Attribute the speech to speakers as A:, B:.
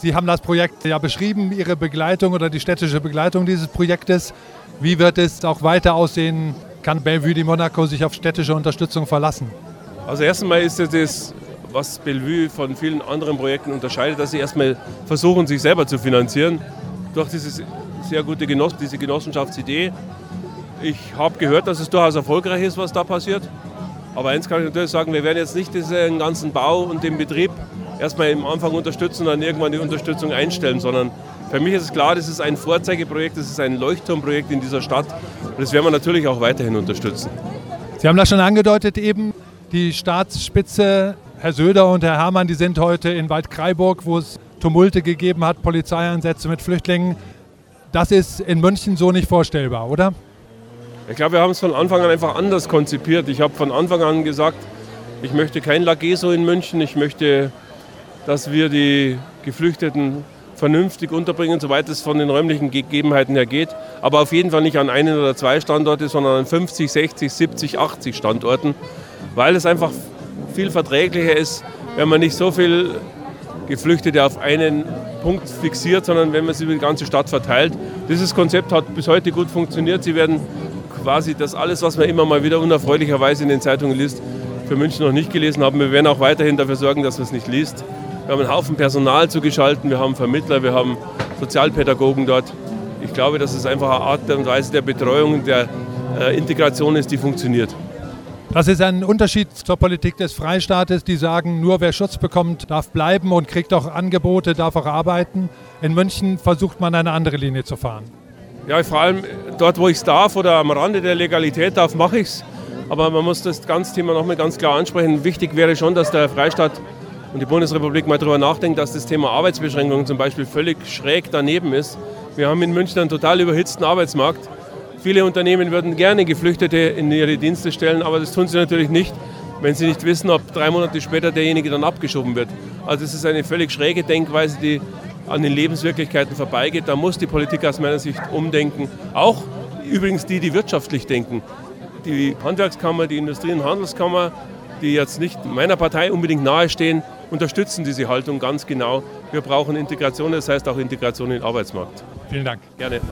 A: Sie haben das Projekt ja beschrieben, Ihre Begleitung oder die städtische Begleitung dieses Projektes. Wie wird es auch weiter aussehen? Kann Bellevue de Monaco sich auf städtische Unterstützung verlassen?
B: Also erstmal ist es das, was Bellevue von vielen anderen Projekten unterscheidet, dass sie erstmal versuchen, sich selber zu finanzieren durch diese sehr gute Genoss diese Genossenschaftsidee. Ich habe gehört, dass es durchaus erfolgreich ist, was da passiert. Aber eins kann ich natürlich sagen, wir werden jetzt nicht diesen ganzen Bau und den Betrieb erstmal am Anfang unterstützen und dann irgendwann die Unterstützung einstellen, sondern für mich ist es klar, das ist ein Vorzeigeprojekt, das ist ein Leuchtturmprojekt in dieser Stadt und das werden wir natürlich auch weiterhin unterstützen.
A: Sie haben das schon angedeutet eben, die Staatsspitze, Herr Söder und Herr Herrmann, die sind heute in Waldkraiburg, wo es Tumulte gegeben hat, Polizeieinsätze mit Flüchtlingen. Das ist in München so nicht vorstellbar, oder?
B: Ich glaube, wir haben es von Anfang an einfach anders konzipiert. Ich habe von Anfang an gesagt, ich möchte kein Lageso in München, ich möchte, dass wir die Geflüchteten vernünftig unterbringen, soweit es von den räumlichen Gegebenheiten her geht. Aber auf jeden Fall nicht an einen oder zwei Standorte, sondern an 50, 60, 70, 80 Standorten, weil es einfach viel verträglicher ist, wenn man nicht so viel Geflüchtete auf einen Punkt fixiert, sondern wenn man sie über die ganze Stadt verteilt. Dieses Konzept hat bis heute gut funktioniert. Sie werden quasi das alles, was man immer mal wieder unerfreulicherweise in den Zeitungen liest, für München noch nicht gelesen haben. Wir werden auch weiterhin dafür sorgen, dass man es nicht liest. Wir haben einen Haufen Personal zugeschaltet, wir haben Vermittler, wir haben Sozialpädagogen dort. Ich glaube, dass es einfach eine Art und Weise der Betreuung, der äh, Integration ist, die funktioniert.
A: Das ist ein Unterschied zur Politik des Freistaates, die sagen, nur wer Schutz bekommt, darf bleiben und kriegt auch Angebote, darf auch arbeiten. In München versucht man eine andere Linie zu fahren.
B: Ja, vor allem dort, wo ich es darf oder am Rande der Legalität darf, mache ich es. Aber man muss das ganze Thema nochmal ganz klar ansprechen. Wichtig wäre schon, dass der Freistaat und die Bundesrepublik mal darüber nachdenkt, dass das Thema Arbeitsbeschränkungen zum Beispiel völlig schräg daneben ist. Wir haben in München einen total überhitzten Arbeitsmarkt. Viele Unternehmen würden gerne Geflüchtete in ihre Dienste stellen, aber das tun sie natürlich nicht, wenn sie nicht wissen, ob drei Monate später derjenige dann abgeschoben wird. Also es ist eine völlig schräge Denkweise, die an den Lebenswirklichkeiten vorbeigeht. Da muss die Politik aus meiner Sicht umdenken. Auch übrigens die, die wirtschaftlich denken. Die Handwerkskammer, die Industrie- und Handelskammer, die jetzt nicht meiner Partei unbedingt nahestehen, unterstützen diese Haltung ganz genau. Wir brauchen Integration, das heißt auch Integration in den Arbeitsmarkt.
A: Vielen Dank.
B: Gerne.